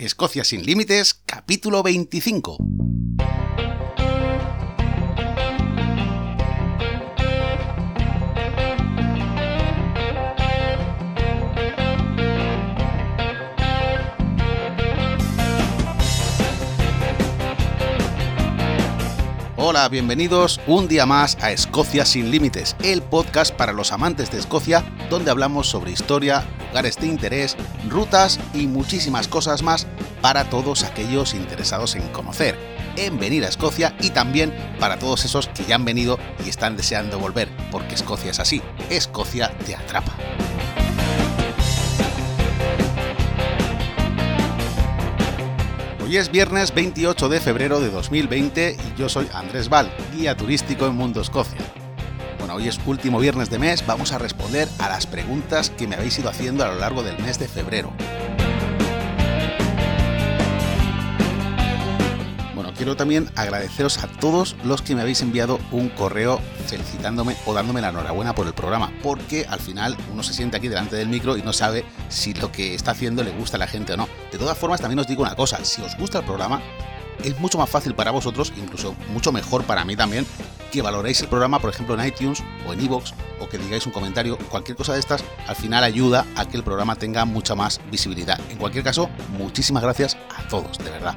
Escocia sin Límites, capítulo 25. Bienvenidos un día más a Escocia sin Límites, el podcast para los amantes de Escocia, donde hablamos sobre historia, lugares de interés, rutas y muchísimas cosas más para todos aquellos interesados en conocer, en venir a Escocia y también para todos esos que ya han venido y están deseando volver, porque Escocia es así, Escocia te atrapa. Hoy es viernes 28 de febrero de 2020 y yo soy Andrés Val, guía turístico en Mundo Escocia. Bueno, hoy es último viernes de mes, vamos a responder a las preguntas que me habéis ido haciendo a lo largo del mes de febrero. Quiero también agradeceros a todos los que me habéis enviado un correo felicitándome o dándome la enhorabuena por el programa, porque al final uno se siente aquí delante del micro y no sabe si lo que está haciendo le gusta a la gente o no. De todas formas, también os digo una cosa, si os gusta el programa, es mucho más fácil para vosotros, incluso mucho mejor para mí también, que valoréis el programa, por ejemplo, en iTunes o en iVoox, o que digáis un comentario, cualquier cosa de estas, al final ayuda a que el programa tenga mucha más visibilidad. En cualquier caso, muchísimas gracias a todos, de verdad.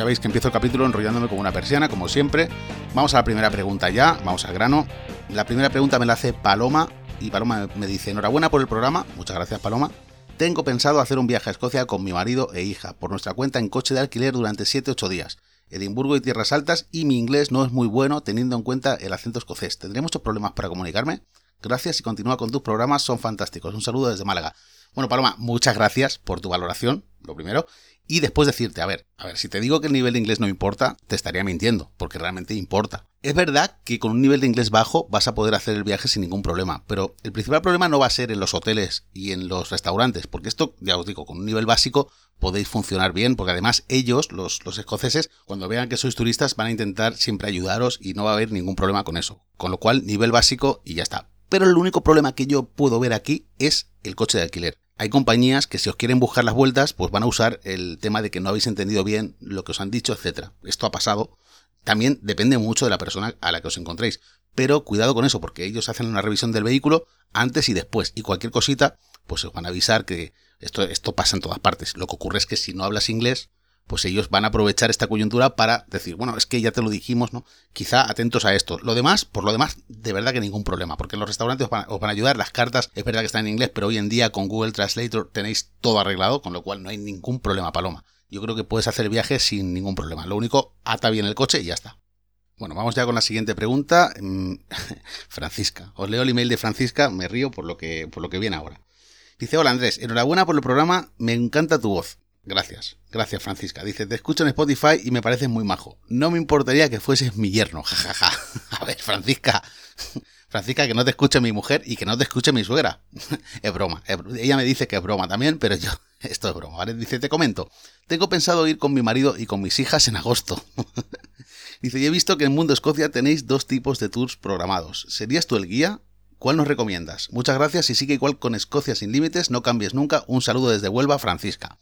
Ya veis que empiezo el capítulo enrollándome como una persiana, como siempre. Vamos a la primera pregunta ya, vamos al grano. La primera pregunta me la hace Paloma y Paloma me dice, enhorabuena por el programa, muchas gracias Paloma. Tengo pensado hacer un viaje a Escocia con mi marido e hija, por nuestra cuenta en coche de alquiler durante 7-8 días. Edimburgo y Tierras Altas y mi inglés no es muy bueno teniendo en cuenta el acento escocés. ¿Tendré muchos problemas para comunicarme? Gracias y continúa con tus programas, son fantásticos. Un saludo desde Málaga. Bueno, Paloma, muchas gracias por tu valoración, lo primero y después decirte, a ver, a ver, si te digo que el nivel de inglés no importa, te estaría mintiendo, porque realmente importa. Es verdad que con un nivel de inglés bajo vas a poder hacer el viaje sin ningún problema, pero el principal problema no va a ser en los hoteles y en los restaurantes, porque esto, ya os digo, con un nivel básico podéis funcionar bien, porque además ellos, los, los escoceses, cuando vean que sois turistas, van a intentar siempre ayudaros y no va a haber ningún problema con eso. Con lo cual, nivel básico y ya está. Pero el único problema que yo puedo ver aquí es el coche de alquiler hay compañías que si os quieren buscar las vueltas, pues van a usar el tema de que no habéis entendido bien lo que os han dicho, etcétera. Esto ha pasado. También depende mucho de la persona a la que os encontréis. Pero cuidado con eso, porque ellos hacen una revisión del vehículo antes y después. Y cualquier cosita, pues os van a avisar que esto, esto pasa en todas partes. Lo que ocurre es que si no hablas inglés, pues ellos van a aprovechar esta coyuntura para decir, bueno, es que ya te lo dijimos, ¿no? Quizá atentos a esto. Lo demás, por lo demás, de verdad que ningún problema, porque en los restaurantes os van, a ayudar, las cartas, es verdad que están en inglés, pero hoy en día con Google Translator tenéis todo arreglado, con lo cual no hay ningún problema, Paloma. Yo creo que puedes hacer el viaje sin ningún problema. Lo único, ata bien el coche y ya está. Bueno, vamos ya con la siguiente pregunta. Mm, Francisca. Os leo el email de Francisca, me río por lo que, por lo que viene ahora. Dice, hola Andrés, enhorabuena por el programa, me encanta tu voz. Gracias, gracias Francisca. Dice, te escucho en Spotify y me pareces muy majo. No me importaría que fueses mi yerno, jajaja. A ver, Francisca. Francisca, que no te escuche mi mujer y que no te escuche mi suegra. es broma. ella me dice que es broma también, pero yo, esto es broma, ¿vale? Dice, te comento. Tengo pensado ir con mi marido y con mis hijas en agosto. Dice, y he visto que en Mundo Escocia tenéis dos tipos de tours programados. ¿Serías tú el guía? ¿Cuál nos recomiendas? Muchas gracias y sigue igual con Escocia sin límites, no cambies nunca. Un saludo desde Huelva, Francisca.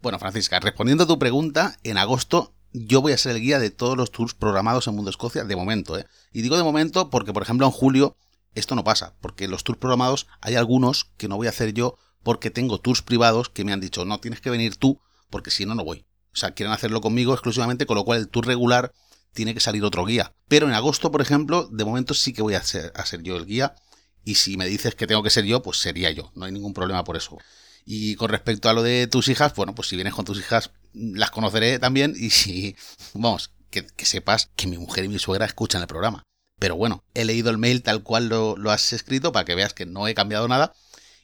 Bueno, Francisca, respondiendo a tu pregunta, en agosto yo voy a ser el guía de todos los tours programados en Mundo Escocia de momento, ¿eh? Y digo de momento porque, por ejemplo, en julio esto no pasa, porque los tours programados hay algunos que no voy a hacer yo porque tengo tours privados que me han dicho, no, tienes que venir tú porque si no, no voy. O sea, quieren hacerlo conmigo exclusivamente, con lo cual el tour regular tiene que salir otro guía. Pero en agosto, por ejemplo, de momento sí que voy a ser, a ser yo el guía. Y si me dices que tengo que ser yo, pues sería yo. No hay ningún problema por eso. Y con respecto a lo de tus hijas, bueno, pues si vienes con tus hijas, las conoceré también. Y si, vamos, que, sepas que mi mujer y mi suegra escuchan el programa. Pero bueno, he leído el mail tal cual lo, has escrito para que veas que no he cambiado nada.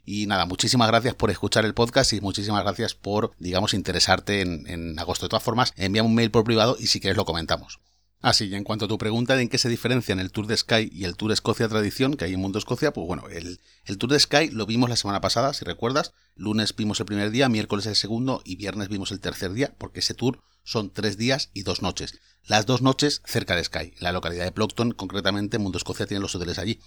Y nada, muchísimas gracias por escuchar el podcast y muchísimas gracias por, digamos, interesarte en, en agosto. De todas formas, envíame un mail por privado y si quieres lo comentamos. Así, y en cuanto a tu pregunta de en qué se diferencian el Tour de Sky y el Tour Escocia Tradición, que hay en Mundo Escocia, pues bueno, el, el, Tour de Sky lo vimos la semana pasada, si recuerdas. Lunes vimos el primer día, miércoles el segundo y viernes vimos el tercer día, porque ese tour son tres días y dos noches. Las dos noches cerca de Sky, la localidad de Plockton, concretamente Mundo Escocia tiene los hoteles allí.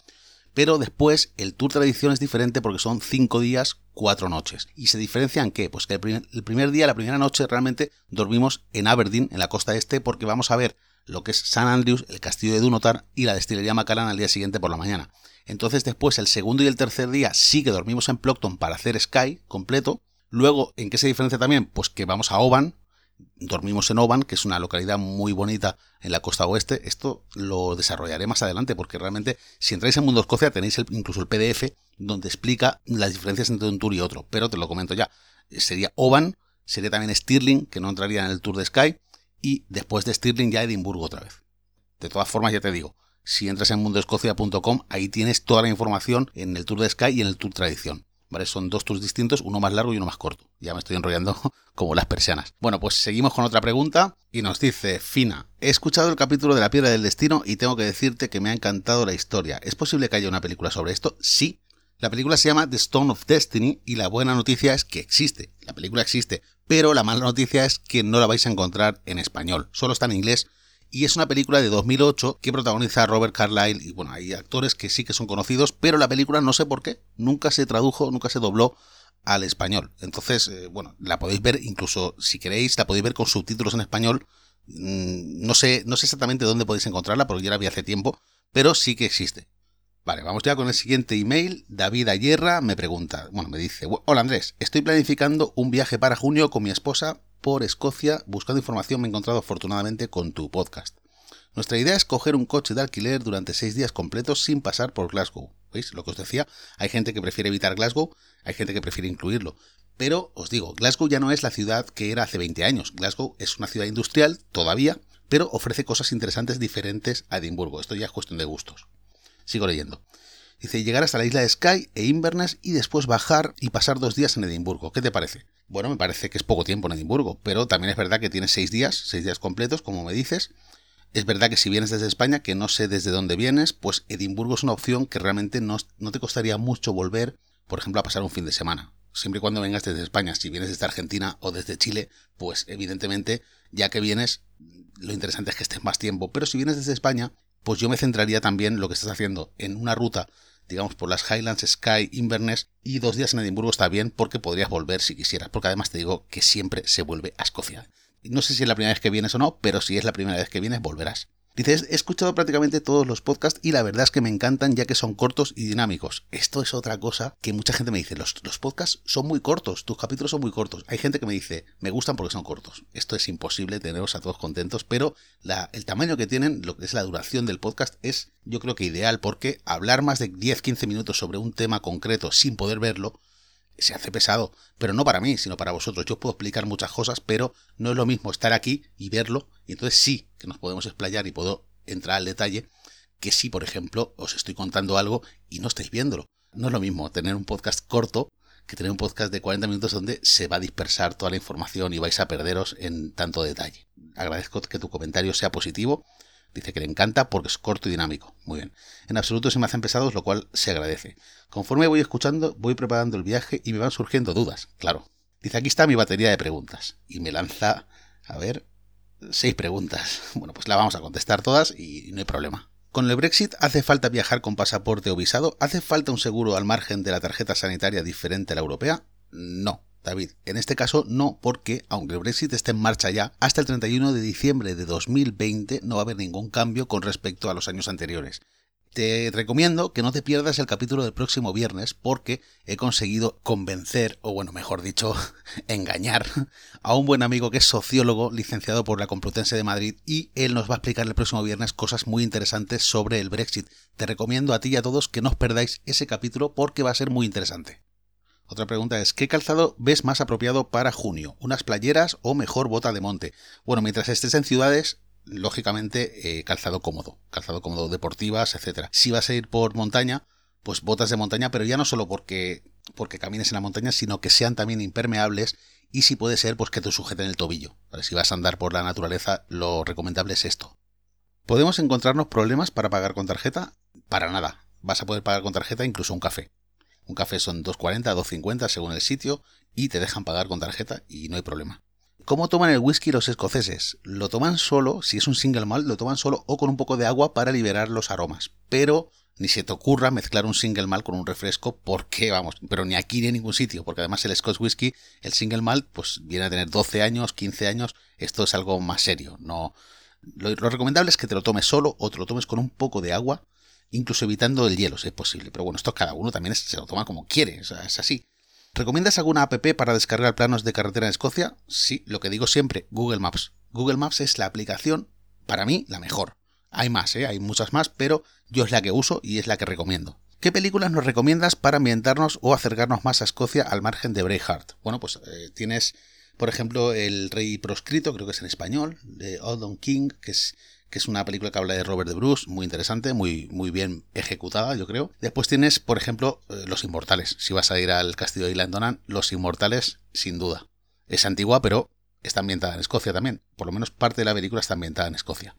Pero después el tour tradición es diferente porque son 5 días, 4 noches. ¿Y se diferencian qué? Pues que el primer, el primer día, la primera noche, realmente dormimos en Aberdeen, en la costa este, porque vamos a ver lo que es San Andrews, el castillo de Dunotar y la destilería Macallan al día siguiente por la mañana. Entonces después el segundo y el tercer día sí que dormimos en Plockton para hacer Sky completo. Luego, ¿en qué se diferencia también? Pues que vamos a Oban, dormimos en Oban, que es una localidad muy bonita en la costa oeste. Esto lo desarrollaré más adelante, porque realmente si entráis en Mundo Escocia tenéis incluso el PDF donde explica las diferencias entre un tour y otro. Pero te lo comento ya. Sería Oban, sería también Stirling, que no entraría en el tour de Sky, y después de Stirling ya Edimburgo otra vez. De todas formas, ya te digo, si entras en mundoescocia.com, ahí tienes toda la información en el Tour de Sky y en el Tour Tradición. ¿Vale? Son dos tours distintos, uno más largo y uno más corto. Ya me estoy enrollando como las persianas. Bueno, pues seguimos con otra pregunta y nos dice Fina, he escuchado el capítulo de la piedra del destino y tengo que decirte que me ha encantado la historia. ¿Es posible que haya una película sobre esto? Sí. La película se llama The Stone of Destiny y la buena noticia es que existe. La película existe, pero la mala noticia es que no la vais a encontrar en español. Solo está en inglés y es una película de 2008 que protagoniza a Robert Carlyle y bueno, hay actores que sí que son conocidos, pero la película no sé por qué, nunca se tradujo, nunca se dobló al español. Entonces, eh, bueno, la podéis ver incluso si queréis, la podéis ver con subtítulos en español. Mm, no sé, no sé exactamente dónde podéis encontrarla porque ya la vi hace tiempo, pero sí que existe. Vale, vamos ya con el siguiente email. David Ayerra me pregunta, bueno, me dice, hola Andrés, estoy planificando un viaje para junio con mi esposa por Escocia buscando información me he encontrado afortunadamente con tu podcast. Nuestra idea es coger un coche de alquiler durante seis días completos sin pasar por Glasgow. ¿Veis? Lo que os decía, hay gente que prefiere evitar Glasgow, hay gente que prefiere incluirlo. Pero os digo, Glasgow ya no es la ciudad que era hace 20 años. Glasgow es una ciudad industrial todavía, pero ofrece cosas interesantes diferentes a Edimburgo. Esto ya es cuestión de gustos. Sigo leyendo. Dice, llegar hasta la isla de Skye e Inverness y después bajar y pasar dos días en Edimburgo. ¿Qué te parece? Bueno, me parece que es poco tiempo en Edimburgo, pero también es verdad que tienes seis días, seis días completos, como me dices. Es verdad que si vienes desde España, que no sé desde dónde vienes, pues Edimburgo es una opción que realmente no, no te costaría mucho volver, por ejemplo, a pasar un fin de semana. Siempre y cuando vengas desde España, si vienes desde Argentina o desde Chile, pues evidentemente, ya que vienes, lo interesante es que estés más tiempo. Pero si vienes desde España, pues yo me centraría también lo que estás haciendo en una ruta digamos, por las Highlands, Sky, Inverness y dos días en Edimburgo está bien porque podrías volver si quisieras, porque además te digo que siempre se vuelve a Escocia. No sé si es la primera vez que vienes o no, pero si es la primera vez que vienes, volverás. Dices, he escuchado prácticamente todos los podcasts y la verdad es que me encantan ya que son cortos y dinámicos. Esto es otra cosa que mucha gente me dice, los, los podcasts son muy cortos, tus capítulos son muy cortos. Hay gente que me dice, me gustan porque son cortos. Esto es imposible teneros a todos contentos, pero la, el tamaño que tienen, lo que es la duración del podcast, es yo creo que ideal porque hablar más de 10-15 minutos sobre un tema concreto sin poder verlo, se hace pesado, pero no para mí, sino para vosotros. Yo puedo explicar muchas cosas, pero no es lo mismo estar aquí y verlo, y entonces sí que nos podemos explayar y puedo entrar al detalle, que si, por ejemplo, os estoy contando algo y no estáis viéndolo. No es lo mismo tener un podcast corto que tener un podcast de 40 minutos donde se va a dispersar toda la información y vais a perderos en tanto detalle. Agradezco que tu comentario sea positivo Dice que le encanta porque es corto y dinámico. Muy bien. En absoluto se me hacen pesados, lo cual se agradece. Conforme voy escuchando, voy preparando el viaje y me van surgiendo dudas, claro. Dice, aquí está mi batería de preguntas. Y me lanza, a ver, seis preguntas. Bueno, pues la vamos a contestar todas y no hay problema. ¿Con el Brexit hace falta viajar con pasaporte o visado? ¿Hace falta un seguro al margen de la tarjeta sanitaria diferente a la europea? No. David, en este caso no, porque aunque el Brexit esté en marcha ya, hasta el 31 de diciembre de 2020 no va a haber ningún cambio con respecto a los años anteriores. Te recomiendo que no te pierdas el capítulo del próximo viernes porque he conseguido convencer, o bueno, mejor dicho, engañar a un buen amigo que es sociólogo, licenciado por la Complutense de Madrid, y él nos va a explicar el próximo viernes cosas muy interesantes sobre el Brexit. Te recomiendo a ti y a todos que no os perdáis ese capítulo porque va a ser muy interesante. Otra pregunta es, ¿qué calzado ves más apropiado para junio? ¿Unas playeras o mejor bota de monte? Bueno, mientras estés en ciudades, lógicamente eh, calzado cómodo, calzado cómodo, deportivas, etcétera. Si vas a ir por montaña, pues botas de montaña, pero ya no solo porque, porque camines en la montaña, sino que sean también impermeables y si puede ser, pues que te sujeten el tobillo. Si vas a andar por la naturaleza, lo recomendable es esto. ¿Podemos encontrarnos problemas para pagar con tarjeta? Para nada. Vas a poder pagar con tarjeta incluso un café. Un café son 2.40, 2.50 según el sitio y te dejan pagar con tarjeta y no hay problema. ¿Cómo toman el whisky los escoceses? Lo toman solo, si es un single malt, lo toman solo o con un poco de agua para liberar los aromas. Pero ni se te ocurra mezclar un single malt con un refresco, porque vamos, pero ni aquí ni en ningún sitio, porque además el Scotch Whisky, el single malt, pues viene a tener 12 años, 15 años, esto es algo más serio, no... Lo, recomendable es que te lo tomes solo o te lo tomes con un poco de agua, incluso evitando el hielo si es posible, pero bueno, esto cada uno también se lo toma como quiere, es así. ¿Recomiendas alguna app para descargar planos de carretera en Escocia? Sí, lo que digo siempre, Google Maps. Google Maps es la aplicación, para mí, la mejor. Hay más, ¿eh? hay muchas más, pero yo es la que uso y es la que recomiendo. ¿Qué películas nos recomiendas para ambientarnos o acercarnos más a Escocia al margen de Braveheart? Bueno, pues eh, tienes, por ejemplo, El Rey Proscrito, creo que es en español, de Oldon King, que es, que es una película que habla de Robert de Bruce, muy interesante, muy, muy bien ejecutada, yo creo. Después tienes, por ejemplo, eh, Los Inmortales. Si vas a ir al castillo de Islandonan, Los Inmortales, sin duda. Es antigua, pero está ambientada en Escocia también. Por lo menos parte de la película está ambientada en Escocia.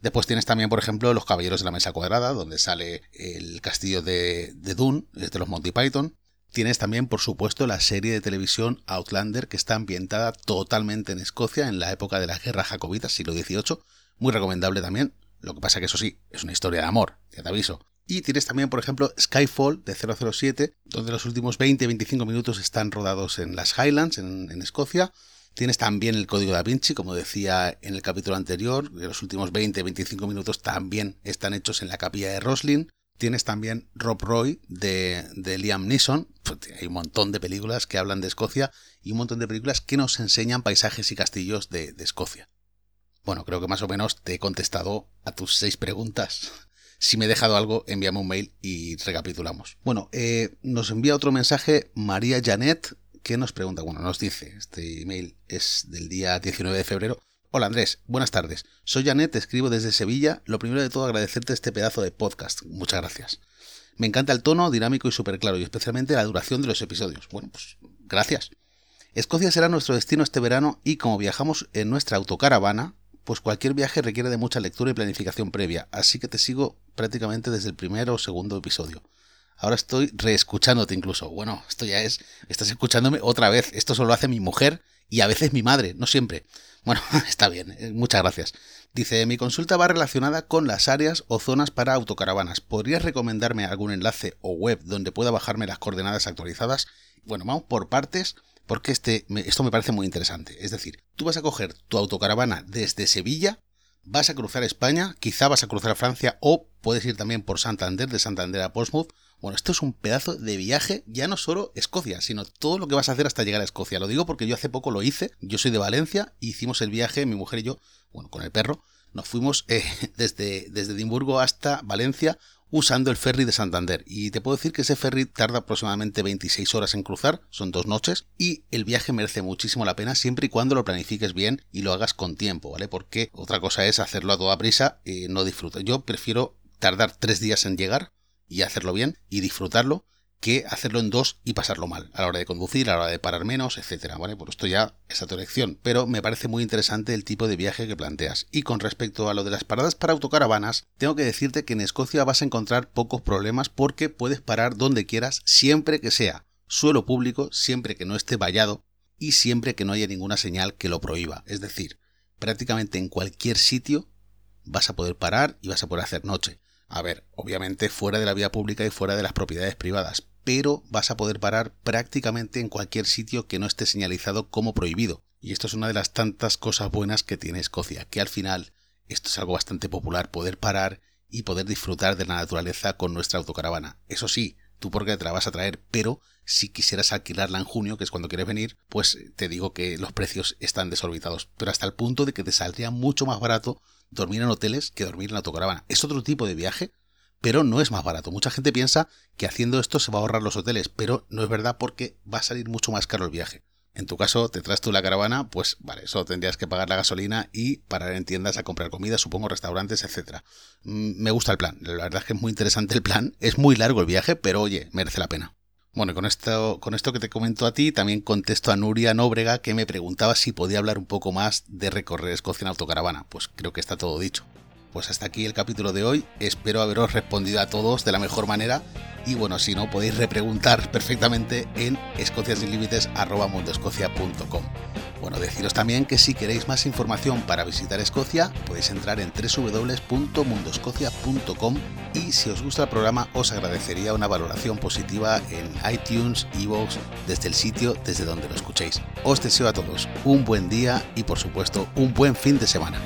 Después tienes también, por ejemplo, Los Caballeros de la Mesa Cuadrada, donde sale el castillo de, de Dune, de los Monty Python. Tienes también, por supuesto, la serie de televisión Outlander, que está ambientada totalmente en Escocia, en la época de las guerras jacobitas, siglo XVIII. Muy recomendable también. Lo que pasa que eso sí, es una historia de amor, ya te aviso. Y tienes también, por ejemplo, Skyfall de 007, donde los últimos 20-25 minutos están rodados en las Highlands, en, en Escocia. Tienes también el código da Vinci, como decía en el capítulo anterior, los últimos 20-25 minutos también están hechos en la capilla de Roslin. Tienes también Rob Roy de, Liam Neeson. Pues, hay un montón de películas que hablan de Escocia y un montón de películas que nos enseñan paisajes y castillos de, Escocia. Bueno, creo que más o menos te he contestado a tus seis preguntas. Si me he dejado algo, envíame un mail y recapitulamos. Bueno, eh, nos envía otro mensaje María Janet que nos pregunta, bueno, nos dice, este email es del día 19 de febrero. Hola Andrés, buenas tardes. Soy Janet, te escribo desde Sevilla. Lo primero de todo agradecerte este pedazo de podcast. Muchas gracias. Me encanta el tono dinámico y súper claro, y especialmente la duración de los episodios. Bueno, pues gracias. Escocia será nuestro destino este verano y como viajamos en nuestra autocaravana, pues cualquier viaje requiere de mucha lectura y planificación previa, así que te sigo prácticamente desde el primer o segundo episodio. Ahora estoy reescuchándote incluso. Bueno, esto ya es, estás escuchándome otra vez. Esto solo hace mi mujer y a veces mi madre, no siempre. Bueno, está bien, eh, muchas gracias. Dice, mi consulta va relacionada con las áreas o zonas para autocaravanas. ¿Podrías recomendarme algún enlace o web donde pueda bajarme las coordenadas actualizadas? Bueno, vamos por partes porque este, esto me parece muy interesante. Es decir, tú vas a coger tu autocaravana desde Sevilla, vas a cruzar España, quizá vas a cruzar Francia o puedes ir también por Santander, de Santander a Portsmouth bueno, esto es un pedazo de viaje, ya no solo Escocia, sino todo lo que vas a hacer hasta llegar a Escocia. Lo digo porque yo hace poco lo hice, yo soy de Valencia, hicimos el viaje, mi mujer y yo, bueno, con el perro, nos fuimos eh, desde, desde Edimburgo hasta Valencia usando el ferry de Santander. Y te puedo decir que ese ferry tarda aproximadamente 26 horas en cruzar, son dos noches, y el viaje merece muchísimo la pena siempre y cuando lo planifiques bien y lo hagas con tiempo, ¿vale? Porque otra cosa es hacerlo a toda prisa y no disfrutar. Yo prefiero tardar tres días en llegar y hacerlo bien y disfrutarlo que hacerlo en dos y pasarlo mal a la hora de conducir, a la hora de parar menos, etcétera, ¿vale? Por esto ya es a tu elección, pero me parece muy interesante el tipo de viaje que planteas. Y con respecto a lo de las paradas para autocaravanas, tengo que decirte que en Escocia vas a encontrar pocos problemas porque puedes parar donde quieras siempre que sea suelo público, siempre que no esté vallado y siempre que no haya ninguna señal que lo prohíba. Es decir, prácticamente en cualquier sitio vas a poder parar y vas a poder hacer noche. A ver, obviamente fuera de la vía pública y fuera de las propiedades privadas, pero vas a poder parar prácticamente en cualquier sitio que no esté señalizado como prohibido. Y esto es una de las tantas cosas buenas que tiene Escocia, que al final esto es algo bastante popular, poder parar y poder disfrutar de la naturaleza con nuestra autocaravana. Eso sí, tú porque te la vas a traer, pero si quisieras alquilarla en junio, que es cuando quieres venir, pues te digo que los precios están desorbitados, pero hasta el punto de que te saldría mucho más barato dormir en hoteles que dormir en autocaravana. Es otro tipo de viaje, pero no es más barato. Mucha gente piensa que haciendo esto se va a ahorrar los hoteles, pero no es verdad porque va a salir mucho más caro el viaje. En tu caso, te traes tú la caravana, pues vale, eso tendrías que pagar la gasolina y parar en tiendas a comprar comida, supongo restaurantes, etcétera. Mm, me gusta el plan, la verdad es que es muy interesante el plan, es muy largo el viaje, pero oye, merece la pena. Bueno, con esto, con esto que te comento a ti, también contesto a Nuria Nóbrega que me preguntaba si podía hablar un poco más de recorrer Escocia en autocaravana. Pues creo que está todo dicho. Pues hasta aquí el capítulo de hoy. Espero haberos respondido a todos de la mejor manera. Y bueno, si no, podéis repreguntar perfectamente en escociasinlimites.com. Bueno, deciros también que si queréis más información para visitar Escocia, podéis entrar en www.mundoscocia.com y si os gusta el programa os agradecería una valoración positiva en iTunes, Evox, desde el sitio desde donde lo escuchéis. Os deseo a todos un buen día y por supuesto un buen fin de semana.